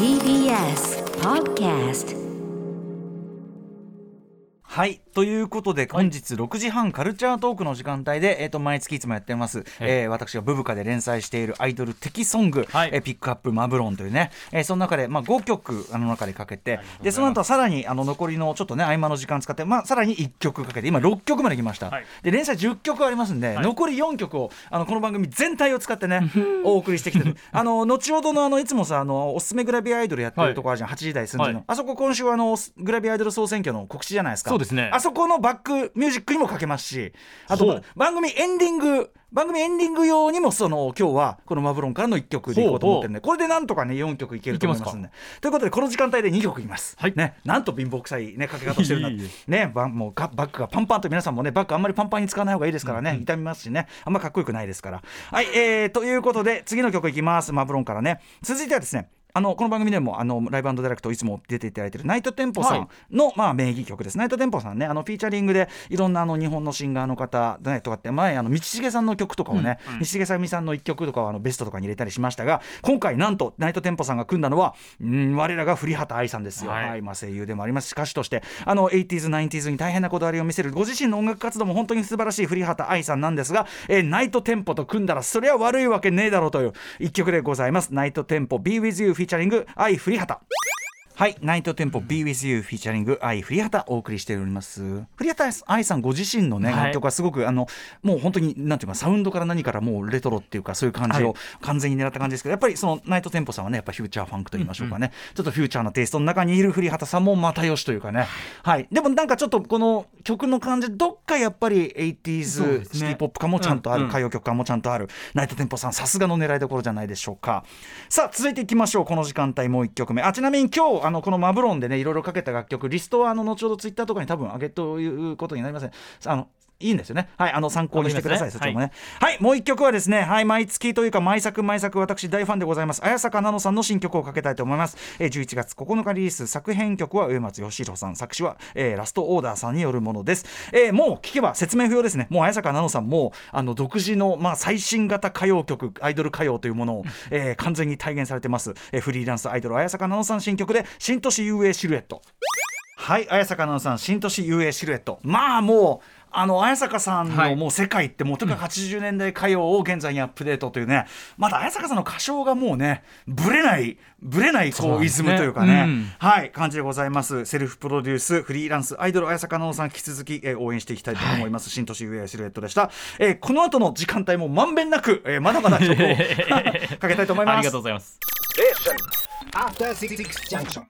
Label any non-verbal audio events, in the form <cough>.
TBS Podcast はい。ということで本日6時半カルチャートークの時間帯で、えー、と毎月いつもやってます、えー私がブブカで連載しているアイドル的ソング、はい。えーピックアップマブロンというね、えーその中で、まあ、5曲あの中でかけてでその後はさらにあの残りのちょっとね合間の時間使って、まあ、さらに1曲かけて今6曲まで来ました、はい。で連載10曲ありますんで、はい。残り4曲をあのこの番組全体を使ってね <laughs> お送りしてきてる。あの後ほどのあのいつもさあのおすすめグラビアアイドルやってるとこあるじゃん、8時台寸時の、はい。あそこ今週はあのグラビアアイドル総選挙の告知じゃないですかですね。あそこのバックミュージックにもかけますしあと番組エンディング番組エンディング用にもその今日はこのマブロンからの1曲でいこうと思ってるんでこれでなんとかね4曲いけると思いますんで。ということでこの時間帯で2曲いきます、はい。ね、なんと貧乏くさい、ね、かけ方してるんだねバもうババッグがパンパンと皆さんもねバッグあんまりパンパンに使わない方がいいですからね、痛みますしねあんまかっこよくないですから。はい、えー、ということで次の曲いきます。マブロンからね。続いてはですねあのこの番組でもあのライブダイレクトいつも出ていただいてるナイトテンポさんの、まあ、名義曲です。ナイトテンポさんねあのフィーチャリングでいろんなあの日本のシンガーの方、ね、とかって前あの道重さんの曲とかをね、道重さみさんの一曲とかをあのベストとかに入れたりしましたが今回なんとナイトテンポさんが組んだのはうん我らが降幡愛さんですよ、ははいいまあ、声優でもあります。し歌手としてあの 80s、90s に大変なこだわりを見せるご自身の音楽活動も本当に素晴らしい降幡愛さんなんですが、えーナイトテンポと組んだらそりゃ悪いわけねえだろうという一曲でございます。ナイトテンポ Be With You フィーチャリング愛古畑。はい、ナイトテンポ Be With You フィーチャリング愛古畑お送りしております。降幡愛さんご自身のね、はい。楽曲はすごくあのもう本当になんていうかサウンドから何からもうレトロっていうかそういう感じをはい。完全に狙った感じですけど、やっぱりそのナイトテンポさんはねやっぱフューチャーファンクと言いましょうかね、ちょっとフューチャーなテイストの中にいる降幡さんもまたよしというかね、はい、でもなんかちょっとこの曲の感じどっかやっぱり 80s、そうですね。シティポップ感もちゃんとある、うんうん。歌謡曲感もちゃんとある。ナイトテンポさんさすがの狙いどころじゃないでしょうか。さあ続いていきましょう。この時間帯もう1曲目。あちなみに今日あのこのマブロンでねいろいろかけた楽曲リストはあの後ほどツイッターとかに多分上げということになりません。あのいいんですよね。はい、あの参考にしてください。ねそっちもね。はい、もう一曲はですね、はい、毎月というか毎作毎作私大ファンでございます。綾坂奈々さんの新曲をかけたいと思います。えー、11月9日リリース作編曲は上松義弘さん、作詞は、えーラストオーダーさんによるものです。えーもう聞けば説明不要ですね。もう綾坂奈々さんもあの独自のまあ最新型歌謡曲、アイドル歌謡というものを、えー完全に体現されてます。えーフリーランスアイドル綾坂奈々さん新曲で新都市遊泳シルエット。はい綾坂奈々さん新都市遊泳シルエット。まあもうあの綾坂さんはい。のもう世界ってもうとにかく80年代歌謡を現在にアップデートというね。まだ綾坂さんの歌唱がもうねぶれないぶれないこうイズムというかね。うん。はい感じでございます。セルフプロデュースフリーランスアイドル綾坂奈々さん引き続き、えー応援していきたいと思います、新都市遊泳シルエットでした、えーこの後の時間帯もまんべんなく、えーまだまだ曲を <laughs> かけたいと思います。<laughs> ありがとうございます。After Six Junction.